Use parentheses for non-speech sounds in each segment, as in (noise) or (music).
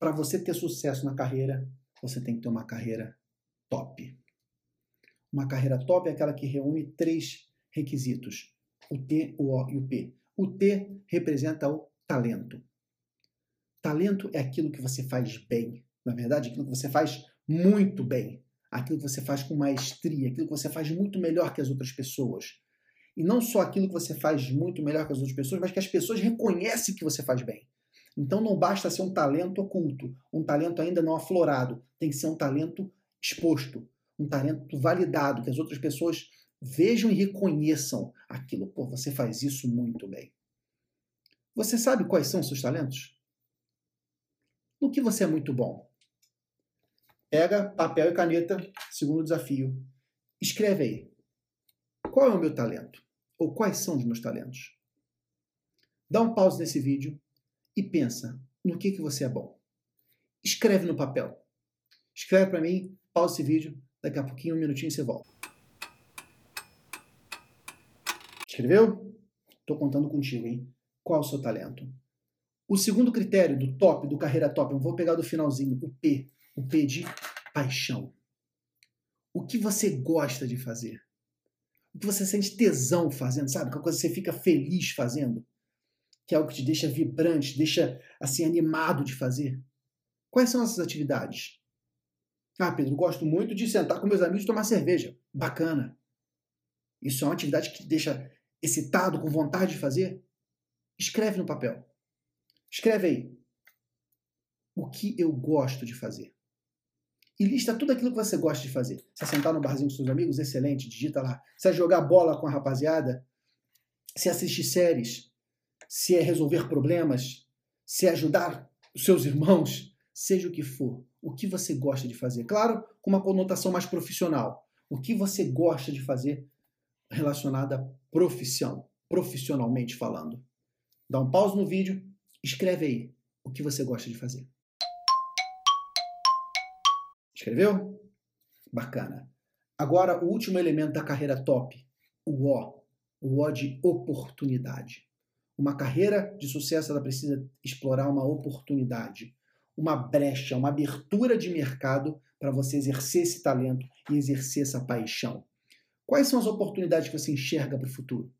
para você ter sucesso na carreira, você tem que ter uma carreira top. Uma carreira top é aquela que reúne três requisitos: o T, o O e o P. O T representa o talento. Talento é aquilo que você faz bem. Na verdade, aquilo que você faz muito bem. Aquilo que você faz com maestria, aquilo que você faz muito melhor que as outras pessoas. E não só aquilo que você faz muito melhor que as outras pessoas, mas que as pessoas reconhecem que você faz bem. Então não basta ser um talento oculto, um talento ainda não aflorado, tem que ser um talento exposto, um talento validado, que as outras pessoas vejam e reconheçam aquilo. Pô, você faz isso muito bem. Você sabe quais são os seus talentos? No que você é muito bom? Pega papel e caneta, segundo desafio. Escreve aí. Qual é o meu talento? Ou quais são os meus talentos? Dá um pause nesse vídeo e pensa no que, que você é bom. Escreve no papel. Escreve para mim, pausa esse vídeo, daqui a pouquinho, um minutinho você volta. Escreveu? Estou contando contigo, hein? Qual o seu talento? O segundo critério do top, do carreira top, eu vou pegar do finalzinho, o P. O P de paixão. O que você gosta de fazer? O que você sente tesão fazendo, sabe? Qual coisa você fica feliz fazendo? Que é algo que te deixa vibrante, deixa assim animado de fazer? Quais são essas atividades? Ah, Pedro, gosto muito de sentar com meus amigos e tomar cerveja. Bacana. Isso é uma atividade que te deixa excitado, com vontade de fazer? Escreve no papel. Escreve aí. O que eu gosto de fazer? E lista tudo aquilo que você gosta de fazer. Se sentar no barzinho com seus amigos, excelente, digita lá. Se jogar bola com a rapaziada, se assistir séries, se é resolver problemas, se é ajudar os seus irmãos, seja o que for, o que você gosta de fazer. Claro, com uma conotação mais profissional. O que você gosta de fazer relacionado à profissão, profissionalmente falando. Dá um pause no vídeo, escreve aí o que você gosta de fazer. Escreveu? Bacana. Agora, o último elemento da carreira top, o O. O O de oportunidade. Uma carreira de sucesso ela precisa explorar uma oportunidade, uma brecha, uma abertura de mercado para você exercer esse talento e exercer essa paixão. Quais são as oportunidades que você enxerga para o futuro?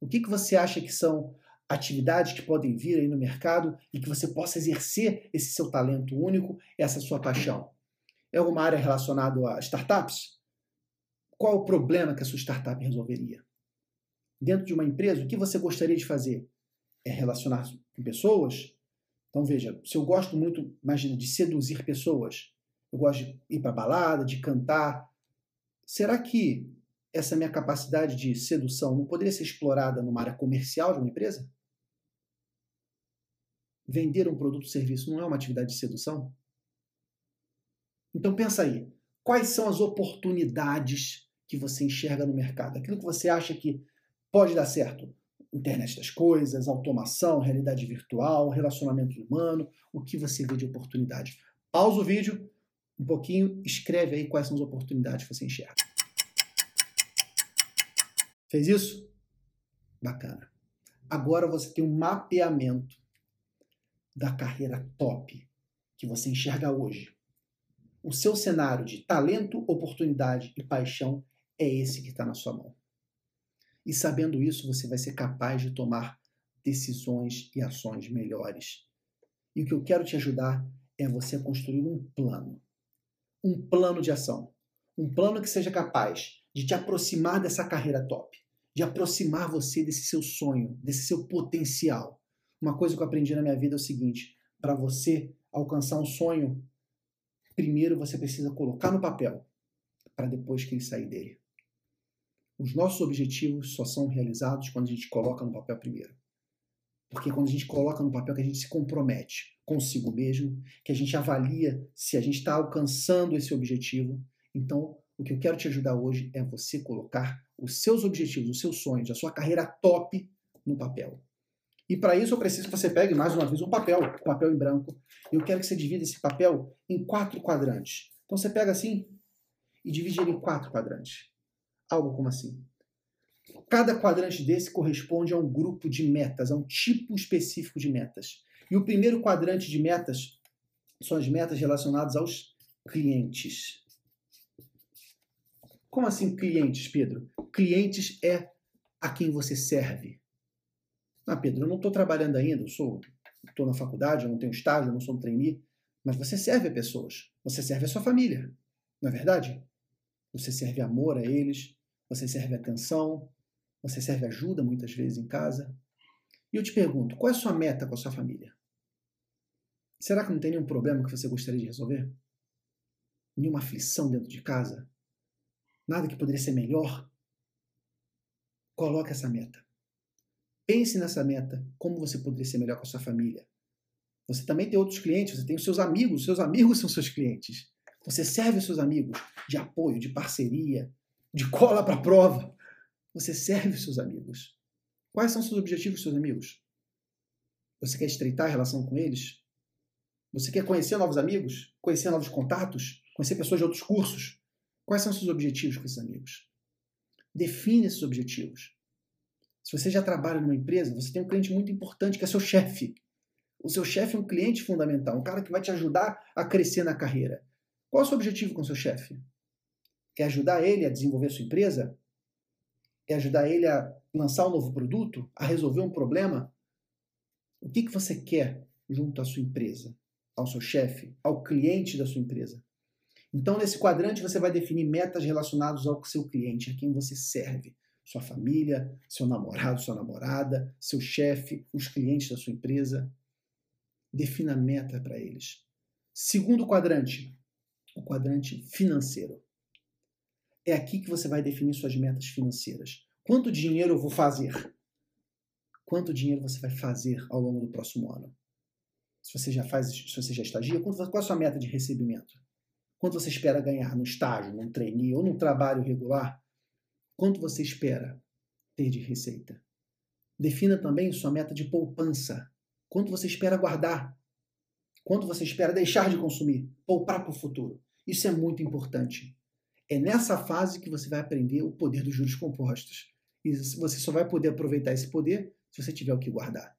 O que, que você acha que são atividades que podem vir aí no mercado e que você possa exercer esse seu talento único, essa sua paixão? É alguma área relacionada a startups? Qual o problema que a sua startup resolveria? Dentro de uma empresa, o que você gostaria de fazer? É relacionar com pessoas? Então veja, se eu gosto muito, imagina, de seduzir pessoas, eu gosto de ir para balada, de cantar, será que essa minha capacidade de sedução não poderia ser explorada numa área comercial de uma empresa? Vender um produto ou serviço não é uma atividade de sedução? Então pensa aí, quais são as oportunidades que você enxerga no mercado? Aquilo que você acha que Pode dar certo. Internet das coisas, automação, realidade virtual, relacionamento humano, o que você vê de oportunidade. Pausa o vídeo, um pouquinho, escreve aí quais são as oportunidades que você enxerga. Fez isso? Bacana. Agora você tem um mapeamento da carreira top que você enxerga hoje. O seu cenário de talento, oportunidade e paixão é esse que está na sua mão. E sabendo isso, você vai ser capaz de tomar decisões e ações melhores. E o que eu quero te ajudar é você construir um plano. Um plano de ação. Um plano que seja capaz de te aproximar dessa carreira top, de aproximar você desse seu sonho, desse seu potencial. Uma coisa que eu aprendi na minha vida é o seguinte: para você alcançar um sonho, primeiro você precisa colocar no papel, para depois que ele sair dele. Os nossos objetivos só são realizados quando a gente coloca no papel primeiro. Porque quando a gente coloca no papel que a gente se compromete consigo mesmo, que a gente avalia se a gente está alcançando esse objetivo. Então, o que eu quero te ajudar hoje é você colocar os seus objetivos, os seus sonhos, a sua carreira top no papel. E para isso eu preciso que você pegue mais uma vez um papel, um papel em branco. E eu quero que você divida esse papel em quatro quadrantes. Então você pega assim e divide ele em quatro quadrantes. Algo como assim. Cada quadrante desse corresponde a um grupo de metas, a um tipo específico de metas. E o primeiro quadrante de metas são as metas relacionadas aos clientes. Como assim clientes, Pedro? Clientes é a quem você serve. Ah, Pedro, eu não estou trabalhando ainda, eu sou, estou na faculdade, eu não tenho estágio, eu não sou um trainee, mas você serve a pessoas, você serve a sua família, não é verdade? Você serve amor a eles, você serve atenção, você serve ajuda muitas vezes em casa. E eu te pergunto, qual é a sua meta com a sua família? Será que não tem nenhum problema que você gostaria de resolver? Nenhuma aflição dentro de casa? Nada que poderia ser melhor? Coloque essa meta. Pense nessa meta, como você poderia ser melhor com a sua família. Você também tem outros clientes, você tem os seus amigos, seus amigos (laughs) são seus clientes. Você serve os seus amigos de apoio, de parceria, de cola para prova. Você serve os seus amigos. Quais são seus objetivos, seus amigos? Você quer estreitar a relação com eles? Você quer conhecer novos amigos? Conhecer novos contatos? Conhecer pessoas de outros cursos? Quais são seus objetivos com esses amigos? Define esses objetivos. Se você já trabalha numa empresa, você tem um cliente muito importante que é seu chefe. O seu chefe é um cliente fundamental, um cara que vai te ajudar a crescer na carreira. Qual é o seu objetivo com o seu chefe? É ajudar ele a desenvolver a sua empresa? É ajudar ele a lançar um novo produto? A resolver um problema? O que, que você quer junto à sua empresa, ao seu chefe, ao cliente da sua empresa? Então, nesse quadrante, você vai definir metas relacionadas ao seu cliente, a quem você serve. Sua família, seu namorado, sua namorada, seu chefe, os clientes da sua empresa. Defina meta para eles. Segundo quadrante, o quadrante financeiro. É aqui que você vai definir suas metas financeiras. Quanto dinheiro eu vou fazer? Quanto dinheiro você vai fazer ao longo do próximo ano? Se você já faz, se você já estagia, qual é a sua meta de recebimento? Quanto você espera ganhar no estágio, num trainee ou num trabalho regular? Quanto você espera ter de receita? Defina também sua meta de poupança. Quanto você espera guardar? Quanto você espera deixar de consumir? Poupar para o futuro. Isso é muito importante. É nessa fase que você vai aprender o poder dos juros compostos. E você só vai poder aproveitar esse poder se você tiver o que guardar.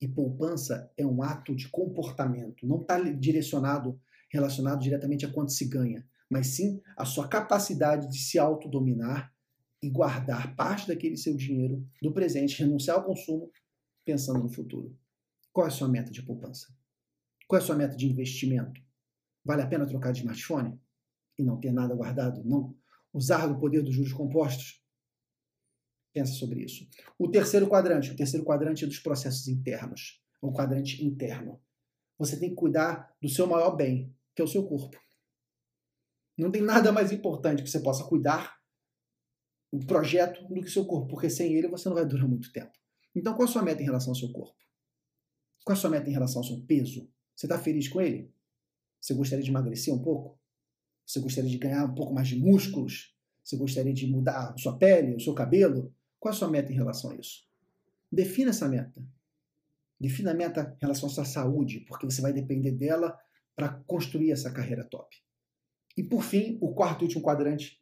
E poupança é um ato de comportamento, não está direcionado, relacionado diretamente a quanto se ganha, mas sim a sua capacidade de se autodominar e guardar parte daquele seu dinheiro do presente, renunciar ao consumo, pensando no futuro. Qual é a sua meta de poupança? Qual é a sua meta de investimento? Vale a pena trocar de smartphone e não ter nada guardado? Não usar o poder dos juros compostos? Pensa sobre isso. O terceiro quadrante, o terceiro quadrante é dos processos internos, o quadrante interno. Você tem que cuidar do seu maior bem, que é o seu corpo. Não tem nada mais importante que você possa cuidar o projeto do que o seu corpo, porque sem ele você não vai durar muito tempo. Então, qual a sua meta em relação ao seu corpo? Qual a sua meta em relação ao seu peso? Você está feliz com ele? Você gostaria de emagrecer um pouco? Você gostaria de ganhar um pouco mais de músculos? Você gostaria de mudar a sua pele, o seu cabelo? Qual é a sua meta em relação a isso? Defina essa meta. Defina a meta em relação à sua saúde, porque você vai depender dela para construir essa carreira top. E por fim, o quarto e último quadrante,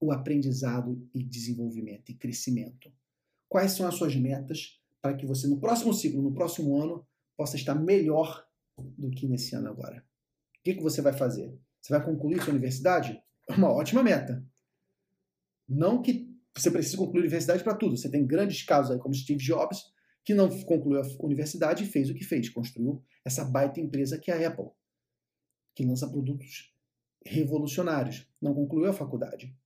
o aprendizado e desenvolvimento e crescimento. Quais são as suas metas para que você no próximo ciclo, no próximo ano, possa estar melhor do que nesse ano agora. O que, que você vai fazer? Você vai concluir sua universidade? É uma ótima meta. Não que você precise concluir a universidade para tudo. Você tem grandes casos aí, como Steve Jobs, que não concluiu a universidade e fez o que fez, construiu essa baita empresa que é a Apple, que lança produtos revolucionários. Não concluiu a faculdade.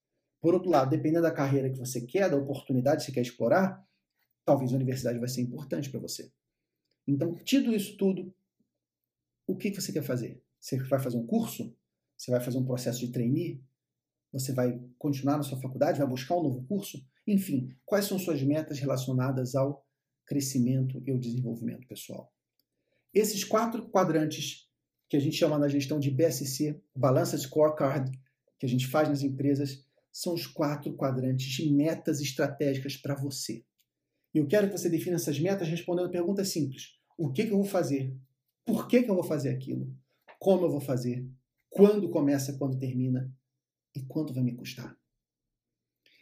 Por outro lado, dependendo da carreira que você quer, da oportunidade que você quer explorar, talvez a universidade vai ser importante para você. Então, tido isso tudo, o que você quer fazer? Você vai fazer um curso? Você vai fazer um processo de trainee? Você vai continuar na sua faculdade? Vai buscar um novo curso? Enfim, quais são suas metas relacionadas ao crescimento e ao desenvolvimento pessoal? Esses quatro quadrantes que a gente chama na gestão de BSC, Balança Scorecard, que a gente faz nas empresas, são os quatro quadrantes de metas estratégicas para você. E eu quero que você defina essas metas respondendo perguntas simples. O que, que eu vou fazer? Por que, que eu vou fazer aquilo? Como eu vou fazer? Quando começa, quando termina? E quanto vai me custar?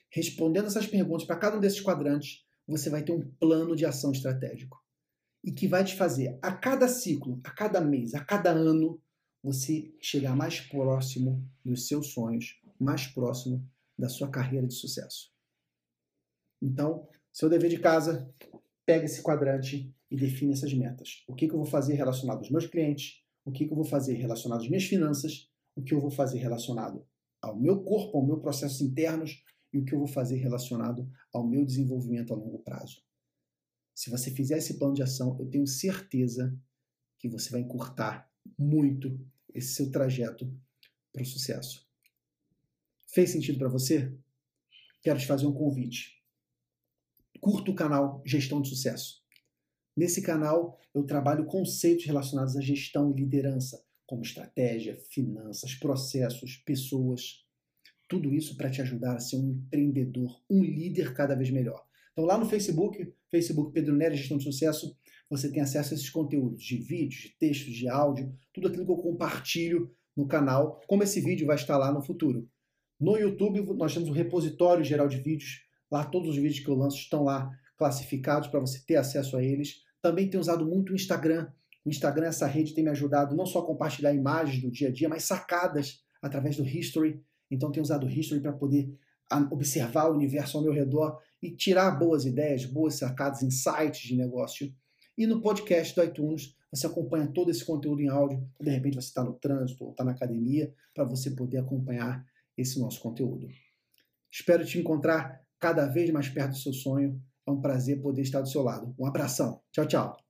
Respondendo essas perguntas para cada um desses quadrantes, você vai ter um plano de ação estratégico. e que vai te fazer a cada ciclo, a cada mês, a cada ano, você chegar mais próximo dos seus sonhos, mais próximo da sua carreira de sucesso. Então, seu dever de casa, pega esse quadrante e define essas metas. O que, que eu vou fazer relacionado aos meus clientes, o que, que eu vou fazer relacionado às minhas finanças, o que eu vou fazer relacionado ao meu corpo, ao meu processos internos e o que eu vou fazer relacionado ao meu desenvolvimento a longo prazo. Se você fizer esse plano de ação, eu tenho certeza que você vai encurtar muito esse seu trajeto para o sucesso. Fez sentido para você? Quero te fazer um convite. Curta o canal Gestão de Sucesso. Nesse canal eu trabalho conceitos relacionados à gestão e liderança, como estratégia, finanças, processos, pessoas. Tudo isso para te ajudar a ser um empreendedor, um líder cada vez melhor. Então lá no Facebook, Facebook Pedro Nery Gestão de Sucesso, você tem acesso a esses conteúdos de vídeos, de textos, de áudio, tudo aquilo que eu compartilho no canal, como esse vídeo vai estar lá no futuro. No YouTube, nós temos o um repositório geral de vídeos. Lá, todos os vídeos que eu lanço estão lá classificados para você ter acesso a eles. Também tenho usado muito o Instagram. O Instagram, essa rede, tem me ajudado não só a compartilhar imagens do dia a dia, mas sacadas através do History. Então, tenho usado o History para poder observar o universo ao meu redor e tirar boas ideias, boas sacadas, insights de negócio. E no podcast do iTunes, você acompanha todo esse conteúdo em áudio. De repente, você está no trânsito ou está na academia, para você poder acompanhar esse nosso conteúdo. Espero te encontrar cada vez mais perto do seu sonho. É um prazer poder estar do seu lado. Um abração. Tchau, tchau.